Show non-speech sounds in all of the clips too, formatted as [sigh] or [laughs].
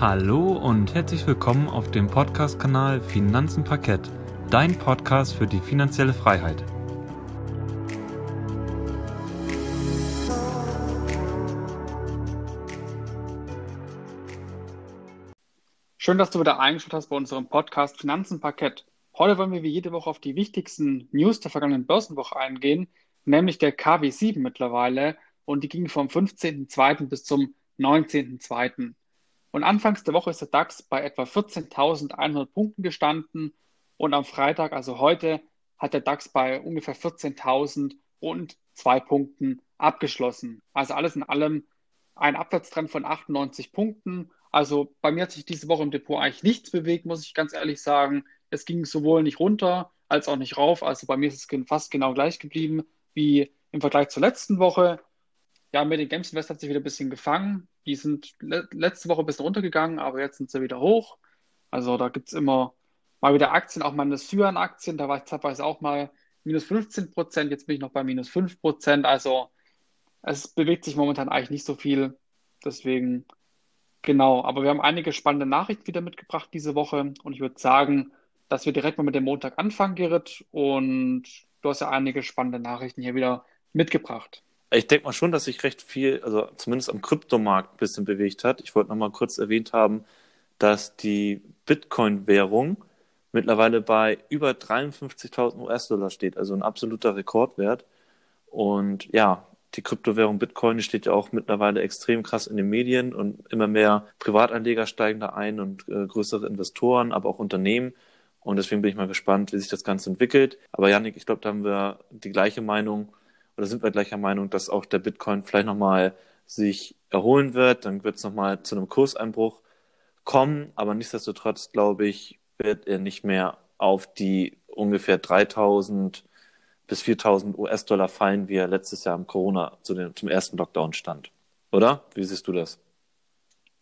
Hallo und herzlich willkommen auf dem Podcast-Kanal Finanzen Parkett, dein Podcast für die finanzielle Freiheit. Schön, dass du wieder eingeschaltet hast bei unserem Podcast Finanzen Parkett. Heute wollen wir wie jede Woche auf die wichtigsten News der vergangenen Börsenwoche eingehen, nämlich der KW7 mittlerweile und die ging vom 15.02. bis zum 19.02. Und anfangs der Woche ist der DAX bei etwa 14.100 Punkten gestanden und am Freitag, also heute, hat der DAX bei ungefähr 14.000 und zwei Punkten abgeschlossen. Also alles in allem ein Abwärtstrend von 98 Punkten. Also bei mir hat sich diese Woche im Depot eigentlich nichts bewegt, muss ich ganz ehrlich sagen. Es ging sowohl nicht runter als auch nicht rauf. Also bei mir ist es fast genau gleich geblieben wie im Vergleich zur letzten Woche. Ja, mit den Games Invest hat sich wieder ein bisschen gefangen. Die sind le letzte Woche ein bisschen runtergegangen, aber jetzt sind sie wieder hoch. Also da gibt es immer mal wieder Aktien, auch meine Syan-Aktien. Da war ich zeitweise auch mal minus 15 Prozent. Jetzt bin ich noch bei minus 5 Prozent. Also es bewegt sich momentan eigentlich nicht so viel. Deswegen, genau. Aber wir haben einige spannende Nachrichten wieder mitgebracht diese Woche. Und ich würde sagen, dass wir direkt mal mit dem Montag anfangen, Gerrit. Und du hast ja einige spannende Nachrichten hier wieder mitgebracht. Ich denke mal schon, dass sich recht viel, also zumindest am Kryptomarkt ein bisschen bewegt hat. Ich wollte noch mal kurz erwähnt haben, dass die Bitcoin-Währung mittlerweile bei über 53.000 US-Dollar steht, also ein absoluter Rekordwert. Und ja, die Kryptowährung Bitcoin steht ja auch mittlerweile extrem krass in den Medien und immer mehr Privatanleger steigen da ein und äh, größere Investoren, aber auch Unternehmen. Und deswegen bin ich mal gespannt, wie sich das Ganze entwickelt. Aber Janik, ich glaube, da haben wir die gleiche Meinung oder sind wir gleicher Meinung, dass auch der Bitcoin vielleicht nochmal sich erholen wird. Dann wird es nochmal zu einem Kurseinbruch kommen. Aber nichtsdestotrotz, glaube ich, wird er nicht mehr auf die ungefähr 3000 bis 4000 US-Dollar fallen, wie er letztes Jahr im Corona zu dem, zum ersten Lockdown stand. Oder? Wie siehst du das?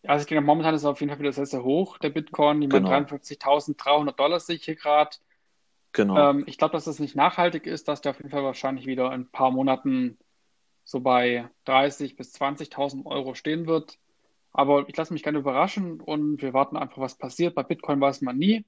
Ja, also ich denke, momentan ist er auf jeden Fall wieder sehr, sehr hoch, der Bitcoin. Ich genau. 53.300 Dollar sehe ich hier gerade. Genau. Ähm, ich glaube, dass das nicht nachhaltig ist, dass der auf jeden Fall wahrscheinlich wieder in ein paar Monaten so bei 30.000 bis 20.000 Euro stehen wird. Aber ich lasse mich gerne überraschen und wir warten einfach, was passiert. Bei Bitcoin weiß man nie.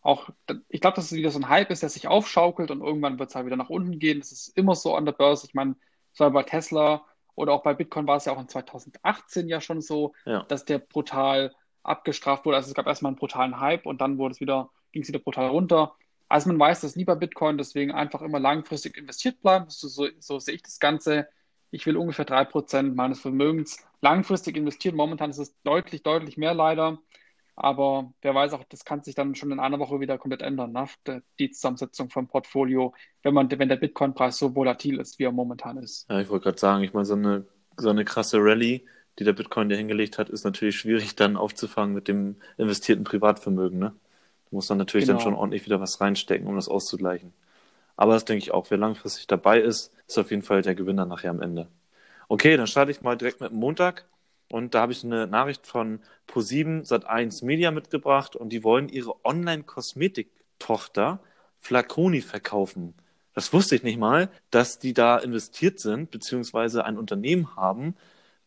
Auch, ich glaube, dass es wieder so ein Hype ist, der sich aufschaukelt und irgendwann wird es halt wieder nach unten gehen. Das ist immer so an der Börse. Ich meine, so bei Tesla oder auch bei Bitcoin war es ja auch in 2018 ja schon so, ja. dass der brutal abgestraft wurde. Also es gab erstmal einen brutalen Hype und dann wurde es wieder, ging es wieder brutal runter. Also man weiß das nie bei Bitcoin, deswegen einfach immer langfristig investiert bleiben. So, so, so sehe ich das Ganze. Ich will ungefähr 3% meines Vermögens langfristig investieren. Momentan ist es deutlich, deutlich mehr leider. Aber wer weiß auch, das kann sich dann schon in einer Woche wieder komplett ändern, ne? die Zusammensetzung vom Portfolio, wenn man, wenn der Bitcoin-Preis so volatil ist, wie er momentan ist. Ja, ich wollte gerade sagen, ich meine, so eine, so eine krasse Rallye, die der Bitcoin dir hingelegt hat, ist natürlich schwierig dann aufzufangen mit dem investierten Privatvermögen, ne? Du musst dann natürlich genau. dann schon ordentlich wieder was reinstecken, um das auszugleichen. Aber das denke ich auch. Wer langfristig dabei ist, ist auf jeden Fall der Gewinner nachher am Ende. Okay, dann starte ich mal direkt mit dem Montag. Und da habe ich eine Nachricht von Pro7 Sat1 Media mitgebracht und die wollen ihre Online-Kosmetik-Tochter Flaconi verkaufen. Das wusste ich nicht mal, dass die da investiert sind, beziehungsweise ein Unternehmen haben,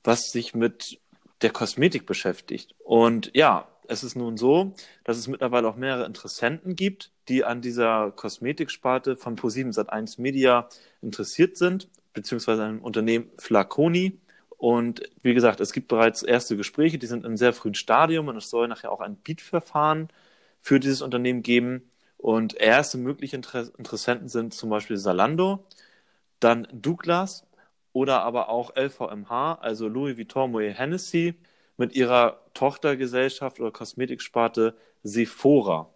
was sich mit der Kosmetik beschäftigt. Und ja, es ist nun so, dass es mittlerweile auch mehrere Interessenten gibt, die an dieser Kosmetiksparte von Pro7 Sat1 Media interessiert sind, beziehungsweise ein Unternehmen Flaconi. Und wie gesagt, es gibt bereits erste Gespräche, die sind im sehr frühen Stadium und es soll nachher auch ein Beat-Verfahren für dieses Unternehmen geben. Und erste mögliche Inter Interessenten sind zum Beispiel Salando, dann Douglas oder aber auch LVMH, also Louis Vuitton Moet Hennessy, mit ihrer Tochtergesellschaft oder Kosmetiksparte Sephora.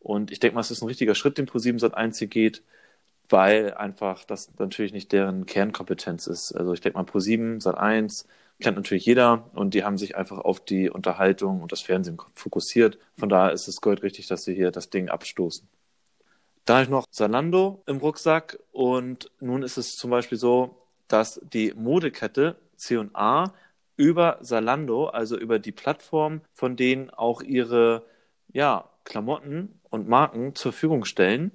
Und ich denke mal, es ist ein richtiger Schritt, den Pro7 Sat1 hier geht, weil einfach das natürlich nicht deren Kernkompetenz ist. Also ich denke mal, Pro7 Sat1 kennt natürlich jeder und die haben sich einfach auf die Unterhaltung und das Fernsehen fokussiert. Von daher ist es goldrichtig, dass sie hier das Ding abstoßen. Da habe ich noch Zalando im Rucksack und nun ist es zum Beispiel so, dass die Modekette C&A über Salando, also über die Plattform, von denen auch ihre ja, Klamotten und Marken zur Verfügung stellen.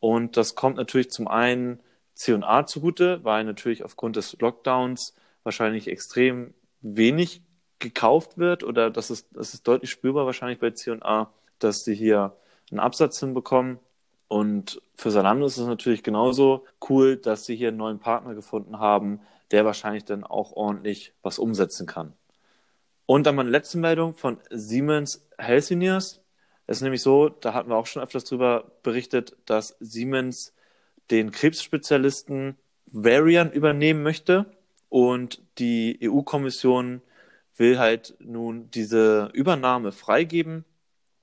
Und das kommt natürlich zum einen C&A zugute, weil natürlich aufgrund des Lockdowns wahrscheinlich extrem wenig gekauft wird oder das ist, das ist deutlich spürbar wahrscheinlich bei C&A, dass sie hier einen Absatz hinbekommen. Und für Salando ist es natürlich genauso cool, dass sie hier einen neuen Partner gefunden haben, der wahrscheinlich dann auch ordentlich was umsetzen kann. Und dann meine letzte Meldung von Siemens Healthineers. Es ist nämlich so, da hatten wir auch schon öfters darüber berichtet, dass Siemens den Krebsspezialisten Varian übernehmen möchte und die EU-Kommission will halt nun diese Übernahme freigeben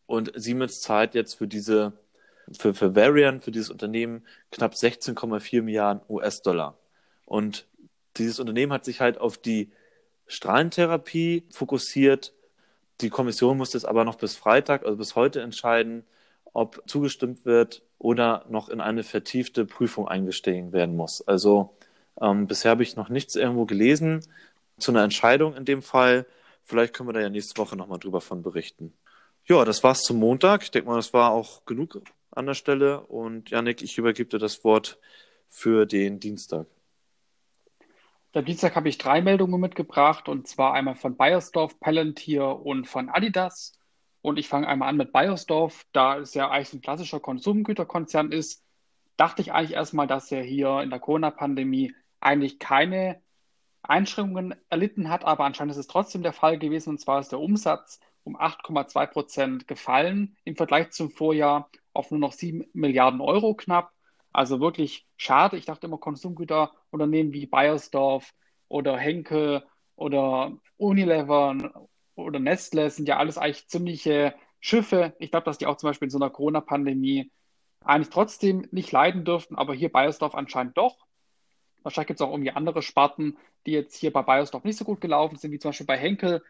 und Siemens zahlt jetzt für diese für, für Varian, für dieses Unternehmen knapp 16,4 Milliarden US-Dollar. Und dieses Unternehmen hat sich halt auf die Strahlentherapie fokussiert. Die Kommission muss jetzt aber noch bis Freitag, also bis heute entscheiden, ob zugestimmt wird oder noch in eine vertiefte Prüfung eingestiegen werden muss. Also ähm, bisher habe ich noch nichts irgendwo gelesen zu einer Entscheidung in dem Fall. Vielleicht können wir da ja nächste Woche nochmal drüber von berichten. Ja, das war's zum Montag. Ich denke mal, das war auch genug an der Stelle. Und Janik, ich übergebe dir das Wort für den Dienstag. Der Dienstag habe ich drei Meldungen mitgebracht und zwar einmal von Bayersdorf, Palantir und von Adidas. Und ich fange einmal an mit Bayersdorf, da es ja eigentlich ein klassischer Konsumgüterkonzern ist, dachte ich eigentlich erstmal, dass er hier in der Corona-Pandemie eigentlich keine Einschränkungen erlitten hat, aber anscheinend ist es trotzdem der Fall gewesen. Und zwar ist der Umsatz um 8,2 Prozent gefallen im Vergleich zum Vorjahr auf nur noch 7 Milliarden Euro knapp. Also wirklich schade. Ich dachte immer, Konsumgüterunternehmen wie Bayersdorf oder Henkel oder Unilever oder Nestle sind ja alles eigentlich ziemliche Schiffe. Ich glaube, dass die auch zum Beispiel in so einer Corona-Pandemie eigentlich trotzdem nicht leiden dürften, aber hier Bayersdorf anscheinend doch. Wahrscheinlich gibt es auch irgendwie andere Sparten, die jetzt hier bei Bayersdorf nicht so gut gelaufen sind, wie zum Beispiel bei Henkel.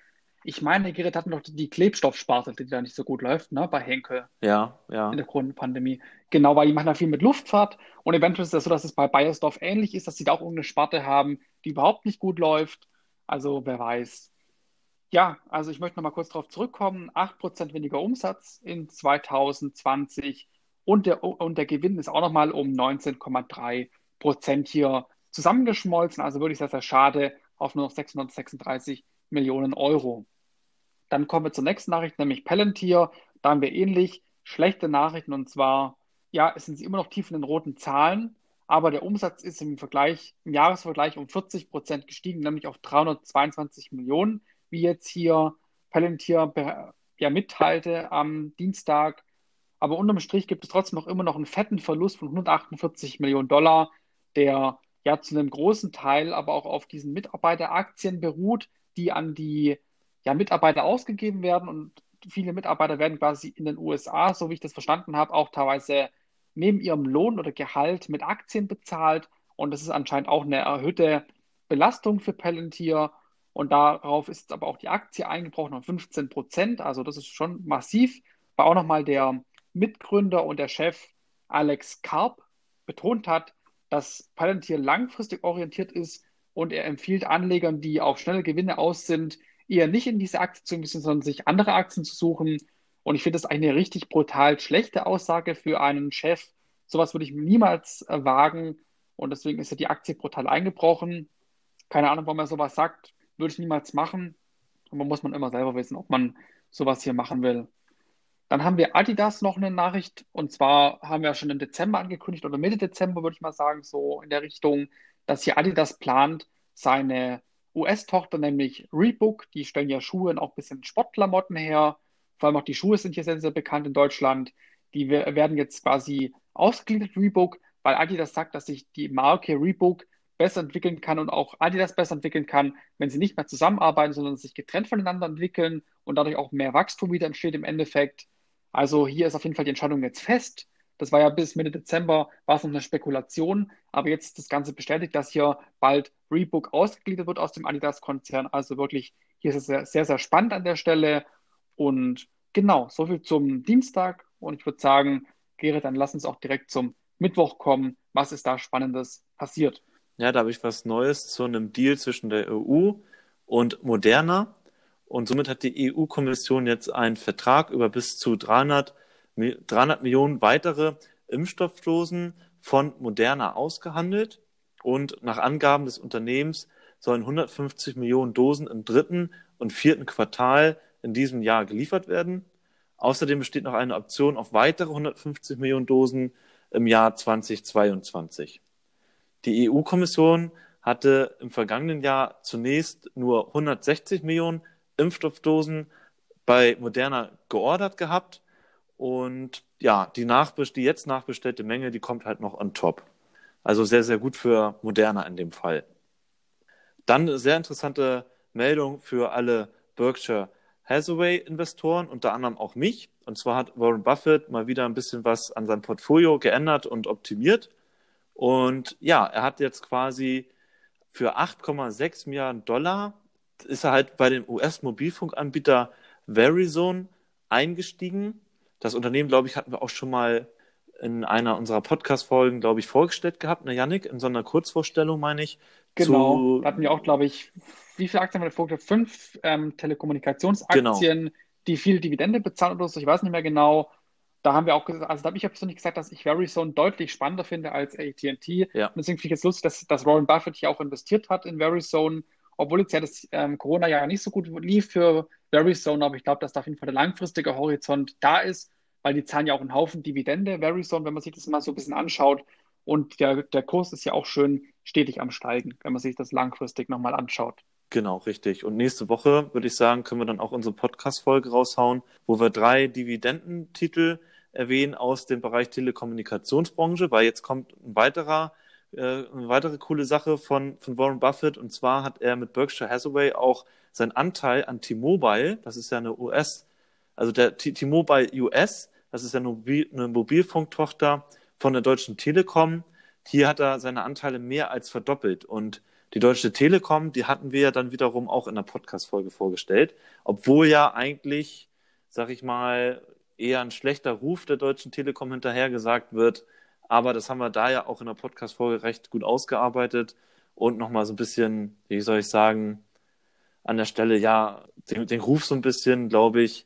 Ich meine, Gerrit hatten doch die Klebstoffsparte, die da nicht so gut läuft, ne, bei Henkel. Ja, ja. In der Corona-Pandemie. Genau, weil die machen da viel mit Luftfahrt und eventuell ist es das so, dass es bei Bayersdorf ähnlich ist, dass sie da auch irgendeine Sparte haben, die überhaupt nicht gut läuft. Also wer weiß. Ja, also ich möchte nochmal kurz darauf zurückkommen. 8% weniger Umsatz in 2020 und der, und der Gewinn ist auch nochmal um 19,3% hier zusammengeschmolzen. Also wirklich sehr, sehr schade auf nur noch 636 Millionen Euro. Dann kommen wir zur nächsten Nachricht, nämlich Palantir. Da haben wir ähnlich schlechte Nachrichten und zwar, ja, es sind sie immer noch tief in den roten Zahlen, aber der Umsatz ist im Vergleich, im Jahresvergleich um 40 Prozent gestiegen, nämlich auf 322 Millionen, wie jetzt hier Palantir ja mitteilte am Dienstag. Aber unterm Strich gibt es trotzdem noch immer noch einen fetten Verlust von 148 Millionen Dollar, der ja zu einem großen Teil aber auch auf diesen Mitarbeiteraktien beruht, die an die ja, Mitarbeiter ausgegeben werden und viele Mitarbeiter werden quasi in den USA, so wie ich das verstanden habe, auch teilweise neben ihrem Lohn oder Gehalt mit Aktien bezahlt. Und das ist anscheinend auch eine erhöhte Belastung für Palantir. Und darauf ist aber auch die Aktie eingebrochen um 15 Prozent, also das ist schon massiv, weil auch nochmal der Mitgründer und der Chef Alex Karp betont hat, dass Palantir langfristig orientiert ist und er empfiehlt Anlegern, die auf schnelle Gewinne aus sind, eher nicht in diese Aktie zu investieren, sondern sich andere Aktien zu suchen. Und ich finde das eine richtig brutal schlechte Aussage für einen Chef. Sowas würde ich niemals äh, wagen. Und deswegen ist ja die Aktie brutal eingebrochen. Keine Ahnung, warum er sowas sagt. Würde ich niemals machen. Aber muss man immer selber wissen, ob man sowas hier machen will. Dann haben wir Adidas noch eine Nachricht. Und zwar haben wir schon im Dezember angekündigt oder Mitte Dezember, würde ich mal sagen, so in der Richtung, dass hier Adidas plant, seine US-Tochter, nämlich Reebok, die stellen ja Schuhe und auch ein bisschen Sportklamotten her. Vor allem auch die Schuhe sind hier sehr, sehr bekannt in Deutschland. Die werden jetzt quasi ausgegliedert, Reebok, weil Adidas sagt, dass sich die Marke Reebok besser entwickeln kann und auch Adidas besser entwickeln kann, wenn sie nicht mehr zusammenarbeiten, sondern sich getrennt voneinander entwickeln und dadurch auch mehr Wachstum wieder entsteht im Endeffekt. Also hier ist auf jeden Fall die Entscheidung jetzt fest. Das war ja bis Mitte Dezember, war es noch eine Spekulation, aber jetzt ist das Ganze bestätigt, dass hier bald Reebok ausgegliedert wird aus dem Adidas-Konzern. Also wirklich, hier ist es sehr, sehr, sehr spannend an der Stelle. Und genau, soviel zum Dienstag. Und ich würde sagen, Gerrit, dann lass uns auch direkt zum Mittwoch kommen. Was ist da Spannendes passiert? Ja, da habe ich was Neues zu einem Deal zwischen der EU und Moderna. Und somit hat die EU-Kommission jetzt einen Vertrag über bis zu 300 300 Millionen weitere Impfstoffdosen von Moderna ausgehandelt und nach Angaben des Unternehmens sollen 150 Millionen Dosen im dritten und vierten Quartal in diesem Jahr geliefert werden. Außerdem besteht noch eine Option auf weitere 150 Millionen Dosen im Jahr 2022. Die EU-Kommission hatte im vergangenen Jahr zunächst nur 160 Millionen Impfstoffdosen bei Moderna geordert gehabt. Und ja, die, die jetzt nachbestellte Menge, die kommt halt noch on top. Also sehr, sehr gut für Moderna in dem Fall. Dann eine sehr interessante Meldung für alle Berkshire Hathaway-Investoren, unter anderem auch mich. Und zwar hat Warren Buffett mal wieder ein bisschen was an seinem Portfolio geändert und optimiert. Und ja, er hat jetzt quasi für 8,6 Milliarden Dollar ist er halt bei dem US-Mobilfunkanbieter Verizon eingestiegen. Das Unternehmen, glaube ich, hatten wir auch schon mal in einer unserer Podcast-Folgen, glaube ich, vorgestellt gehabt, ne, Yannick, in so einer Kurzvorstellung, meine ich. Genau, zu... hatten wir auch, glaube ich, wie viele Aktien haben wir vorgestellt? Fünf ähm, Telekommunikationsaktien, genau. die viel Dividende bezahlen oder so, ich weiß nicht mehr genau. Da haben wir auch gesagt, also da habe ich ja persönlich gesagt, dass ich Verizon deutlich spannender finde als AT&T. Ja. Und deswegen finde ich es lustig, dass, dass Warren Buffett hier auch investiert hat in Verizon, obwohl jetzt ja das ähm, Corona-Jahr nicht so gut lief für Verizon, aber ich glaube, dass da auf jeden Fall der langfristige Horizont da ist, weil die zahlen ja auch einen Haufen Dividende, Verizon, wenn man sich das mal so ein bisschen anschaut. Und der, der Kurs ist ja auch schön stetig am Steigen, wenn man sich das langfristig nochmal anschaut. Genau, richtig. Und nächste Woche, würde ich sagen, können wir dann auch unsere Podcast-Folge raushauen, wo wir drei Dividendentitel erwähnen aus dem Bereich Telekommunikationsbranche, weil jetzt kommt ein weiterer, äh, eine weitere coole Sache von, von Warren Buffett. Und zwar hat er mit Berkshire Hathaway auch seinen Anteil an T-Mobile, das ist ja eine US, also der T-Mobile US, das ist ja eine, Mobil, eine Mobilfunktochter von der Deutschen Telekom. Hier hat er seine Anteile mehr als verdoppelt. Und die Deutsche Telekom, die hatten wir ja dann wiederum auch in der Podcast-Folge vorgestellt, obwohl ja eigentlich, sag ich mal, eher ein schlechter Ruf der Deutschen Telekom hinterhergesagt wird. Aber das haben wir da ja auch in der Podcast-Folge recht gut ausgearbeitet und nochmal so ein bisschen, wie soll ich sagen, an der Stelle ja den, den Ruf so ein bisschen, glaube ich,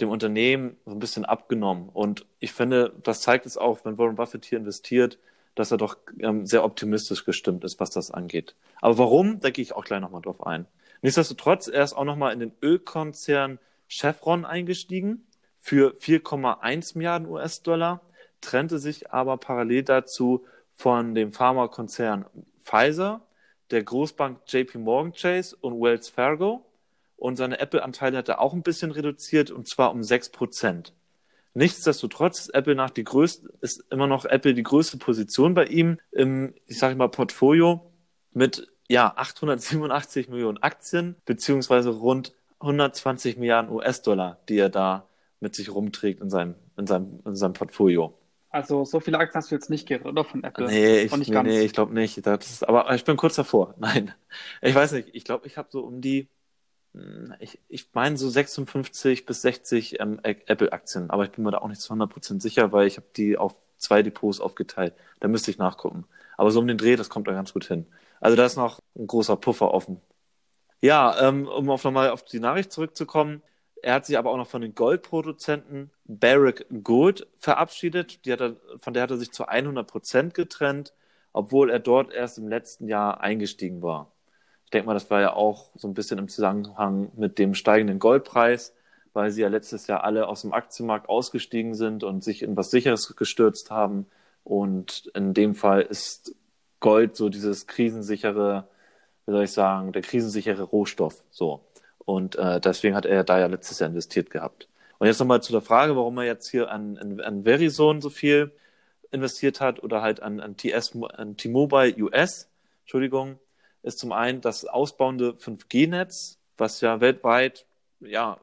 dem Unternehmen so ein bisschen abgenommen. Und ich finde, das zeigt es auch, wenn Warren Buffett hier investiert, dass er doch ähm, sehr optimistisch gestimmt ist, was das angeht. Aber warum, da gehe ich auch gleich nochmal drauf ein. Nichtsdestotrotz, er ist auch nochmal in den Ölkonzern Chevron eingestiegen für 4,1 Milliarden US-Dollar, trennte sich aber parallel dazu von dem Pharmakonzern Pfizer, der Großbank JP Morgan Chase und Wells Fargo. Und seine Apple-Anteile hat er auch ein bisschen reduziert, und zwar um 6 Prozent. Nichtsdestotrotz ist Apple nach die größte, ist immer noch Apple die größte Position bei ihm im, ich sage mal, Portfolio mit ja 887 Millionen Aktien beziehungsweise rund 120 Milliarden US-Dollar, die er da mit sich rumträgt in seinem, in seinem, in seinem Portfolio. Also so viele Aktien hast du jetzt nicht geredet, oder von Apple? Nee, ich, nee, nee, ich glaube nicht. Das ist, aber ich bin kurz davor. [laughs] Nein, ich weiß nicht. Ich glaube, ich habe so um die hm, ich, ich meine so 56 bis 60 ähm, Apple-Aktien, aber ich bin mir da auch nicht zu 100% sicher, weil ich habe die auf zwei Depots aufgeteilt. Da müsste ich nachgucken. Aber so um den Dreh, das kommt da ganz gut hin. Also da ist noch ein großer Puffer offen. Ja, ähm, um auf nochmal auf die Nachricht zurückzukommen. Er hat sich aber auch noch von den Goldproduzenten Barrick Gold verabschiedet. Die hat er, von der hat er sich zu 100% getrennt, obwohl er dort erst im letzten Jahr eingestiegen war. Ich denke mal, das war ja auch so ein bisschen im Zusammenhang mit dem steigenden Goldpreis, weil sie ja letztes Jahr alle aus dem Aktienmarkt ausgestiegen sind und sich in was Sicheres gestürzt haben. Und in dem Fall ist Gold so dieses krisensichere, wie soll ich sagen, der krisensichere Rohstoff. So. Und äh, deswegen hat er da ja letztes Jahr investiert gehabt. Und jetzt nochmal zu der Frage, warum er jetzt hier an, an, an Verizon so viel investiert hat oder halt an, an, T-Mobile US, Entschuldigung, ist zum einen das ausbauende 5G-Netz, was ja weltweit ja,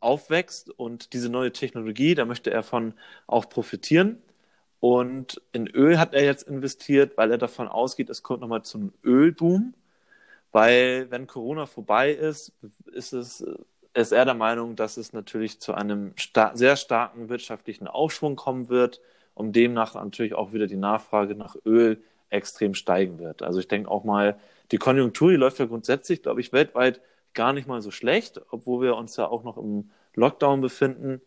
aufwächst und diese neue Technologie, da möchte er von auch profitieren. Und in Öl hat er jetzt investiert, weil er davon ausgeht, es kommt nochmal zum Ölboom. Weil wenn Corona vorbei ist, ist es ist er der Meinung, dass es natürlich zu einem star sehr starken wirtschaftlichen Aufschwung kommen wird und demnach natürlich auch wieder die Nachfrage nach Öl extrem steigen wird. Also ich denke auch mal, die Konjunktur, die läuft ja grundsätzlich, glaube ich, weltweit gar nicht mal so schlecht, obwohl wir uns ja auch noch im Lockdown befinden.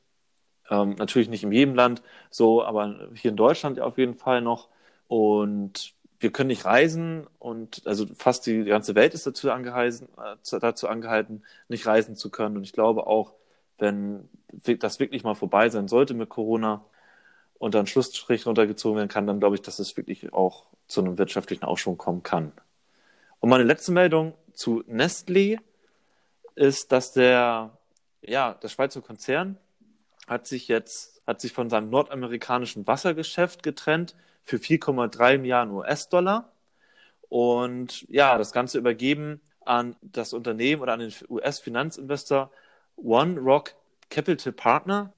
Ähm, natürlich nicht in jedem Land so, aber hier in Deutschland auf jeden Fall noch. Und wir können nicht reisen und also fast die ganze Welt ist dazu, angehalten, äh, dazu angehalten, nicht reisen zu können. Und ich glaube auch, wenn das wirklich mal vorbei sein sollte mit Corona und dann Schlussstrich runtergezogen werden kann, dann glaube ich, dass es wirklich auch zu einem wirtschaftlichen Aufschwung kommen kann. Und meine letzte Meldung zu Nestlé ist, dass der, ja, der Schweizer Konzern hat sich jetzt, hat sich von seinem nordamerikanischen Wassergeschäft getrennt für 4,3 Milliarden US-Dollar und ja, das Ganze übergeben an das Unternehmen oder an den US-Finanzinvestor One Rock Capital Partner.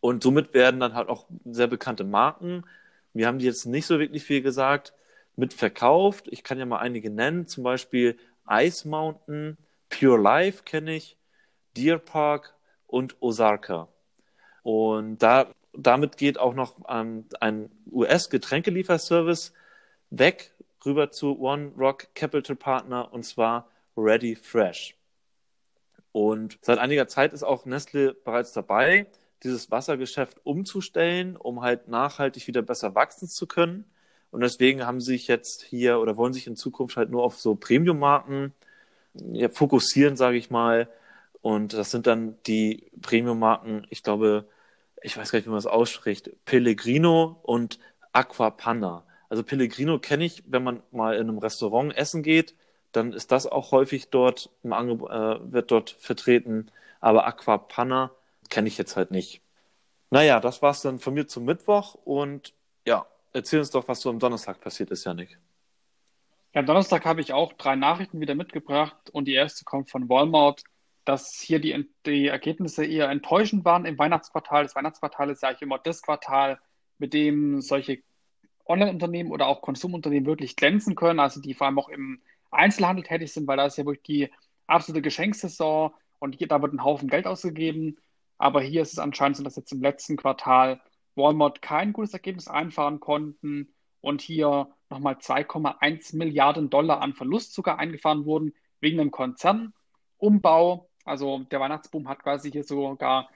Und somit werden dann halt auch sehr bekannte Marken, wir haben die jetzt nicht so wirklich viel gesagt, mit verkauft. Ich kann ja mal einige nennen, zum Beispiel Ice Mountain, Pure Life kenne ich, Deer Park und Osaka. Und da, damit geht auch noch ähm, ein US-Getränkelieferservice weg rüber zu One Rock Capital Partner und zwar Ready Fresh. Und seit einiger Zeit ist auch Nestle bereits dabei, dieses Wassergeschäft umzustellen, um halt nachhaltig wieder besser wachsen zu können. Und deswegen haben sie sich jetzt hier oder wollen sich in Zukunft halt nur auf so Premium-Marken ja, fokussieren, sage ich mal. Und das sind dann die Premium-Marken, ich glaube, ich weiß gar nicht, wie man das ausspricht, Pellegrino und Aquapanna. Also Pellegrino kenne ich, wenn man mal in einem Restaurant essen geht, dann ist das auch häufig dort im äh, wird dort vertreten. Aber Aquapanna kenne ich jetzt halt nicht. Naja, das war's dann von mir zum Mittwoch und ja, erzähl uns doch, was so am Donnerstag passiert ist, Janik. Ja, am Donnerstag habe ich auch drei Nachrichten wieder mitgebracht und die erste kommt von Walmart, dass hier die, die Ergebnisse eher enttäuschend waren im Weihnachtsquartal. Das Weihnachtsquartal ist ja eigentlich immer das Quartal, mit dem solche Online-Unternehmen oder auch Konsumunternehmen wirklich glänzen können, also die vor allem auch im Einzelhandel tätig sind, weil da ist ja wirklich die absolute Geschenksaison und hier, da wird ein Haufen Geld ausgegeben. Aber hier ist es anscheinend so, dass jetzt im letzten Quartal Walmart kein gutes Ergebnis einfahren konnten und hier nochmal 2,1 Milliarden Dollar an Verlust sogar eingefahren wurden wegen dem Konzernumbau. Also der Weihnachtsboom hat quasi hier sogar,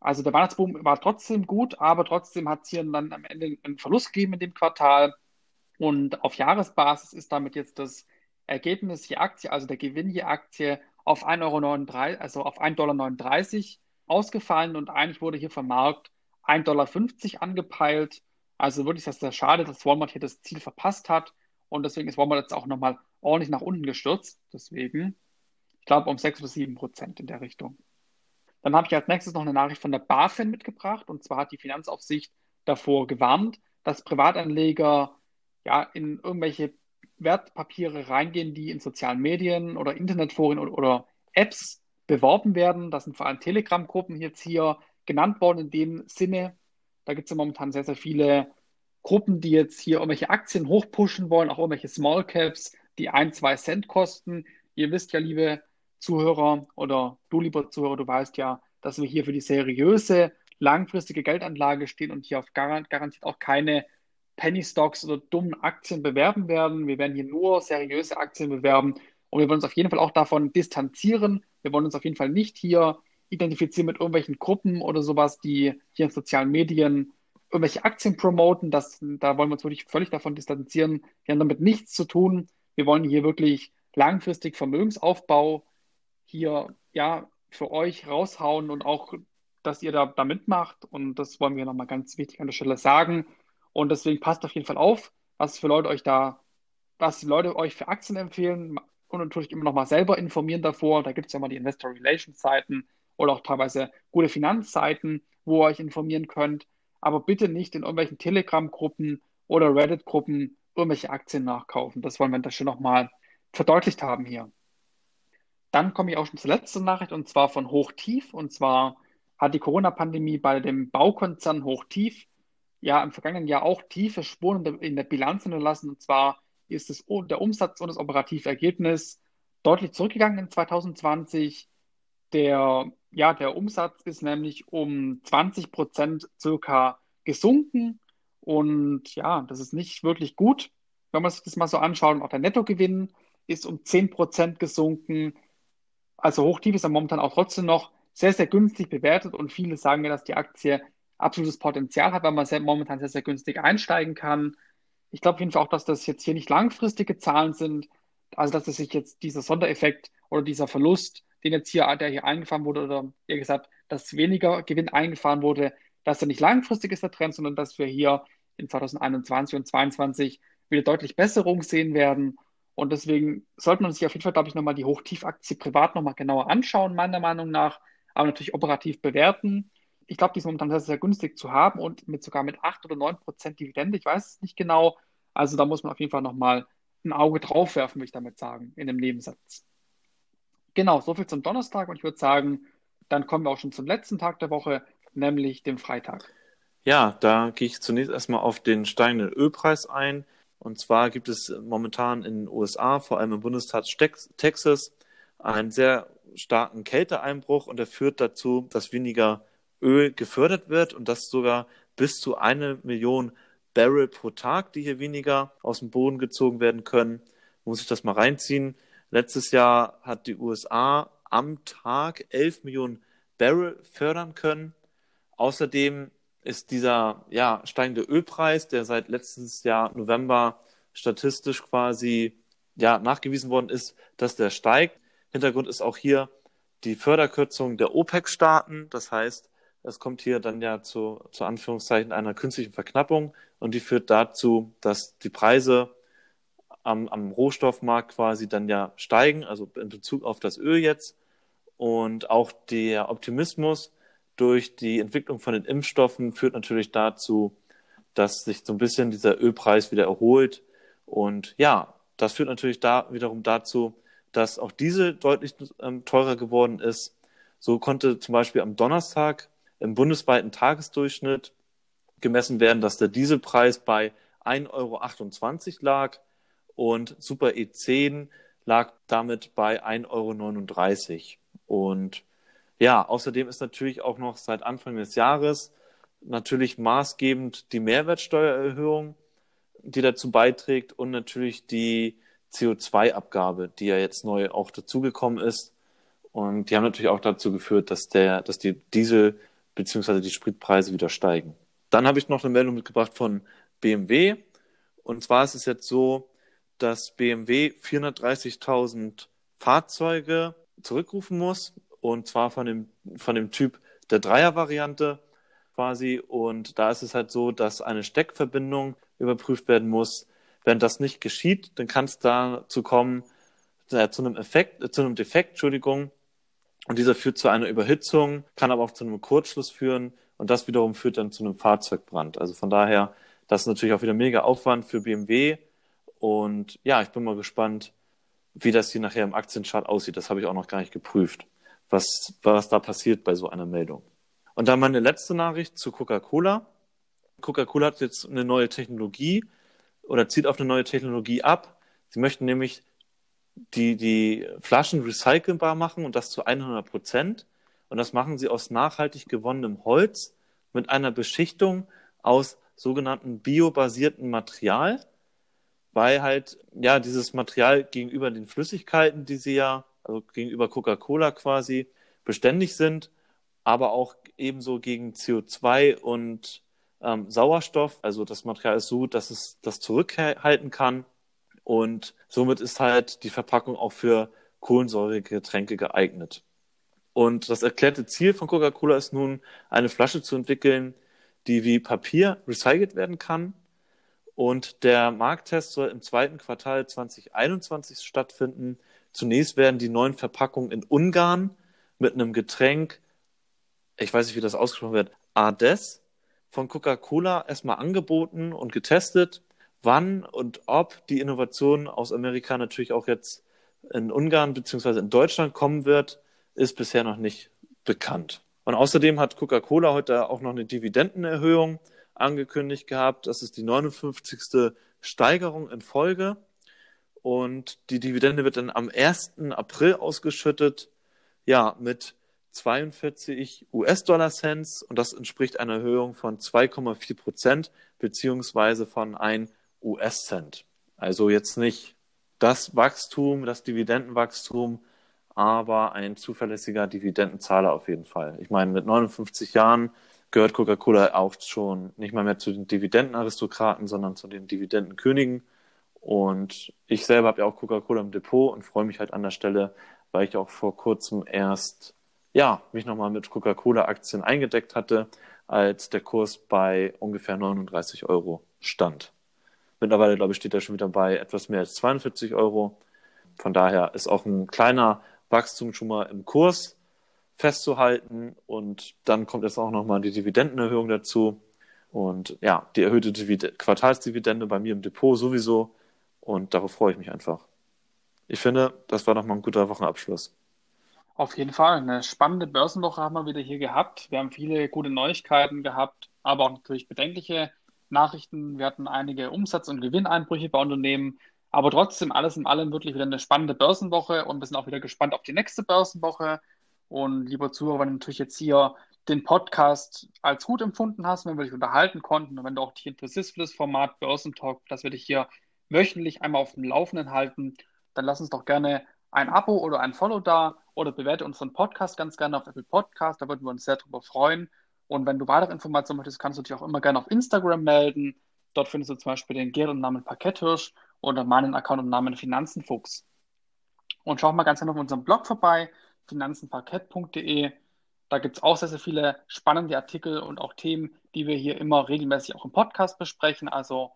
also der Weihnachtsboom war trotzdem gut, aber trotzdem hat es hier dann am Ende einen Verlust gegeben in dem Quartal. Und auf Jahresbasis ist damit jetzt das Ergebnis je Aktie, also der Gewinn je Aktie, auf 1,39 Euro, also auf 1,39 Dollar ausgefallen und eigentlich wurde hier vom Markt 1,50 Dollar angepeilt. Also wirklich ist das sehr schade, dass Walmart hier das Ziel verpasst hat und deswegen ist Walmart jetzt auch nochmal ordentlich nach unten gestürzt. Deswegen, ich glaube, um 6 bis 7 Prozent in der Richtung. Dann habe ich als nächstes noch eine Nachricht von der BaFin mitgebracht und zwar hat die Finanzaufsicht davor gewarnt, dass Privatanleger ja in irgendwelche Wertpapiere reingehen, die in sozialen Medien oder Internetforen oder, oder Apps beworben werden. Das sind vor allem Telegram-Gruppen jetzt hier genannt worden in dem Sinne. Da gibt es ja momentan sehr, sehr viele Gruppen, die jetzt hier irgendwelche Aktien hochpushen wollen, auch irgendwelche Small Caps, die ein, zwei Cent kosten. Ihr wisst ja, liebe Zuhörer oder du, lieber Zuhörer, du weißt ja, dass wir hier für die seriöse, langfristige Geldanlage stehen und hier auf garantiert auch keine Penny Stocks oder dummen Aktien bewerben werden. Wir werden hier nur seriöse Aktien bewerben und wir wollen uns auf jeden Fall auch davon distanzieren. Wir wollen uns auf jeden Fall nicht hier identifizieren mit irgendwelchen Gruppen oder sowas, die hier in sozialen Medien irgendwelche Aktien promoten. Das, da wollen wir uns wirklich völlig davon distanzieren. Wir haben damit nichts zu tun. Wir wollen hier wirklich langfristig Vermögensaufbau hier ja für euch raushauen und auch, dass ihr da, da mitmacht. Und das wollen wir nochmal ganz wichtig an der Stelle sagen. Und deswegen passt auf jeden Fall auf, was für Leute euch da, was die Leute euch für Aktien empfehlen und natürlich immer noch mal selber informieren davor. Da gibt es ja mal die Investor Relations Seiten oder auch teilweise gute Finanzseiten, wo ihr euch informieren könnt. Aber bitte nicht in irgendwelchen Telegram-Gruppen oder Reddit-Gruppen irgendwelche Aktien nachkaufen. Das wollen wir das schon noch mal verdeutlicht haben hier. Dann komme ich auch schon zur letzten Nachricht und zwar von Hochtief. Und zwar hat die Corona-Pandemie bei dem Baukonzern Hochtief ja im vergangenen Jahr auch tiefe Spuren in der Bilanz hinterlassen. Und zwar ist es, der Umsatz und das operative Ergebnis deutlich zurückgegangen in 2020. Der, ja, der Umsatz ist nämlich um 20 Prozent circa gesunken. Und ja, das ist nicht wirklich gut, wenn man sich das mal so anschaut. Und auch der Nettogewinn ist um 10 Prozent gesunken. Also Hochtief ist ja momentan auch trotzdem noch sehr, sehr günstig bewertet. Und viele sagen ja, dass die Aktie absolutes Potenzial hat, weil man sehr, momentan sehr, sehr günstig einsteigen kann. Ich glaube auf jeden Fall auch, dass das jetzt hier nicht langfristige Zahlen sind, also dass es sich jetzt dieser Sondereffekt oder dieser Verlust, den jetzt hier, der hier eingefahren wurde, oder eher gesagt, dass weniger Gewinn eingefahren wurde, dass er nicht langfristig ist, der Trend, sondern dass wir hier in 2021 und 2022 wieder deutlich Besserung sehen werden. Und deswegen sollte man sich auf jeden Fall, glaube ich, nochmal die Hochtiefaktie privat nochmal genauer anschauen, meiner Meinung nach, aber natürlich operativ bewerten. Ich glaube, die ist momentan sehr, sehr günstig zu haben und mit sogar mit 8 oder 9 Prozent Dividende. Ich weiß es nicht genau. Also da muss man auf jeden Fall nochmal ein Auge drauf werfen, würde ich damit sagen, in dem Nebensatz. Genau, soviel zum Donnerstag und ich würde sagen, dann kommen wir auch schon zum letzten Tag der Woche, nämlich dem Freitag. Ja, da gehe ich zunächst erstmal auf den steigenden Ölpreis ein. Und zwar gibt es momentan in den USA, vor allem im Bundesstaat Texas, einen sehr starken Kälteeinbruch und der führt dazu, dass weniger Öl gefördert wird und das sogar bis zu eine Million Barrel pro Tag, die hier weniger aus dem Boden gezogen werden können. Muss ich das mal reinziehen. Letztes Jahr hat die USA am Tag 11 Millionen Barrel fördern können. Außerdem ist dieser ja, steigende Ölpreis, der seit letztes Jahr November statistisch quasi ja, nachgewiesen worden ist, dass der steigt. Hintergrund ist auch hier die Förderkürzung der OPEC-Staaten. Das heißt, es kommt hier dann ja zu, zu Anführungszeichen einer künstlichen Verknappung und die führt dazu, dass die Preise am, am Rohstoffmarkt quasi dann ja steigen, also in Bezug auf das Öl jetzt. Und auch der Optimismus durch die Entwicklung von den Impfstoffen führt natürlich dazu, dass sich so ein bisschen dieser Ölpreis wieder erholt. Und ja, das führt natürlich da wiederum dazu, dass auch Diesel deutlich ähm, teurer geworden ist. So konnte zum Beispiel am Donnerstag im bundesweiten Tagesdurchschnitt gemessen werden, dass der Dieselpreis bei 1,28 Euro lag und Super E10 lag damit bei 1,39 Euro. Und ja, außerdem ist natürlich auch noch seit Anfang des Jahres natürlich maßgebend die Mehrwertsteuererhöhung, die dazu beiträgt und natürlich die CO2-Abgabe, die ja jetzt neu auch dazugekommen ist. Und die haben natürlich auch dazu geführt, dass der, dass die Diesel beziehungsweise die Spritpreise wieder steigen. Dann habe ich noch eine Meldung mitgebracht von BMW. Und zwar ist es jetzt so, dass BMW 430.000 Fahrzeuge zurückrufen muss. Und zwar von dem, von dem Typ der Dreier-Variante quasi. Und da ist es halt so, dass eine Steckverbindung überprüft werden muss. Wenn das nicht geschieht, dann kann es dazu kommen, äh, zu einem Effekt, äh, zu einem Defekt, Entschuldigung, und dieser führt zu einer Überhitzung, kann aber auch zu einem Kurzschluss führen und das wiederum führt dann zu einem Fahrzeugbrand. Also von daher, das ist natürlich auch wieder mega Aufwand für BMW. Und ja, ich bin mal gespannt, wie das hier nachher im Aktienchart aussieht. Das habe ich auch noch gar nicht geprüft, was, was da passiert bei so einer Meldung. Und dann meine letzte Nachricht zu Coca-Cola. Coca-Cola hat jetzt eine neue Technologie oder zieht auf eine neue Technologie ab. Sie möchten nämlich die die Flaschen recycelbar machen und das zu 100 Prozent. Und das machen sie aus nachhaltig gewonnenem Holz mit einer Beschichtung aus sogenannten biobasierten Material, weil halt ja dieses Material gegenüber den Flüssigkeiten, die sie ja, also gegenüber Coca-Cola quasi beständig sind, aber auch ebenso gegen CO2 und ähm, Sauerstoff. Also das Material ist so, dass es das zurückhalten kann und somit ist halt die Verpackung auch für kohlensäurige Getränke geeignet. Und das erklärte Ziel von Coca-Cola ist nun, eine Flasche zu entwickeln, die wie Papier recycelt werden kann. Und der Markttest soll im zweiten Quartal 2021 stattfinden. Zunächst werden die neuen Verpackungen in Ungarn mit einem Getränk, ich weiß nicht, wie das ausgesprochen wird, Ades von Coca-Cola erstmal angeboten und getestet. Wann und ob die Innovation aus Amerika natürlich auch jetzt in Ungarn bzw. in Deutschland kommen wird, ist bisher noch nicht bekannt. Und außerdem hat Coca-Cola heute auch noch eine Dividendenerhöhung angekündigt gehabt. Das ist die 59. Steigerung in Folge. Und die Dividende wird dann am 1. April ausgeschüttet. Ja, mit 42 US-Dollar-Cents. Und das entspricht einer Erhöhung von 2,4 Prozent beziehungsweise von 1 US-Cent. Also jetzt nicht das Wachstum, das Dividendenwachstum, aber ein zuverlässiger Dividendenzahler auf jeden Fall. Ich meine, mit 59 Jahren gehört Coca-Cola auch schon nicht mal mehr zu den Dividendenaristokraten, sondern zu den Dividendenkönigen. Und ich selber habe ja auch Coca-Cola im Depot und freue mich halt an der Stelle, weil ich auch vor kurzem erst ja, mich nochmal mit Coca-Cola-Aktien eingedeckt hatte, als der Kurs bei ungefähr 39 Euro stand. Mittlerweile, glaube ich, steht er schon wieder bei etwas mehr als 42 Euro. Von daher ist auch ein kleiner Wachstum schon mal im Kurs festzuhalten. Und dann kommt jetzt auch nochmal die Dividendenerhöhung dazu. Und ja, die erhöhte Divid Quartalsdividende bei mir im Depot sowieso. Und darauf freue ich mich einfach. Ich finde, das war nochmal ein guter Wochenabschluss. Auf jeden Fall. Eine spannende Börsenwoche haben wir wieder hier gehabt. Wir haben viele gute Neuigkeiten gehabt, aber auch natürlich bedenkliche Nachrichten. Wir hatten einige Umsatz- und Gewinneinbrüche bei Unternehmen. Aber trotzdem, alles in allem wirklich wieder eine spannende Börsenwoche und wir sind auch wieder gespannt auf die nächste Börsenwoche. Und lieber Zuhörer, wenn du natürlich jetzt hier den Podcast als gut empfunden hast, wenn wir dich unterhalten konnten und wenn du auch dich interessierst für das Format Börsentalk, dass wir dich hier wöchentlich einmal auf dem Laufenden halten, dann lass uns doch gerne ein Abo oder ein Follow da oder bewerte unseren Podcast ganz gerne auf Apple Podcast. Da würden wir uns sehr darüber freuen. Und wenn du weitere Informationen möchtest, kannst du dich auch immer gerne auf Instagram melden. Dort findest du zum Beispiel den Gerd und Namen Parketthirsch oder meinen Account und Namen Finanzenfuchs. Und schau mal ganz gerne auf unserem Blog vorbei, finanzenparkett.de. Da gibt es auch sehr, sehr viele spannende Artikel und auch Themen, die wir hier immer regelmäßig auch im Podcast besprechen. Also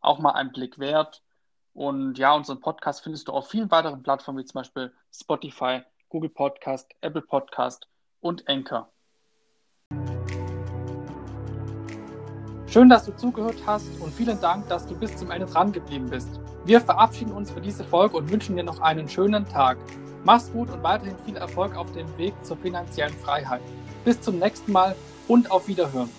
auch mal einen Blick wert. Und ja, unseren Podcast findest du auf vielen weiteren Plattformen, wie zum Beispiel Spotify, Google Podcast, Apple Podcast und Anchor. Schön, dass du zugehört hast und vielen Dank, dass du bis zum Ende dran geblieben bist. Wir verabschieden uns für diese Folge und wünschen dir noch einen schönen Tag. Mach's gut und weiterhin viel Erfolg auf dem Weg zur finanziellen Freiheit. Bis zum nächsten Mal und auf Wiederhören.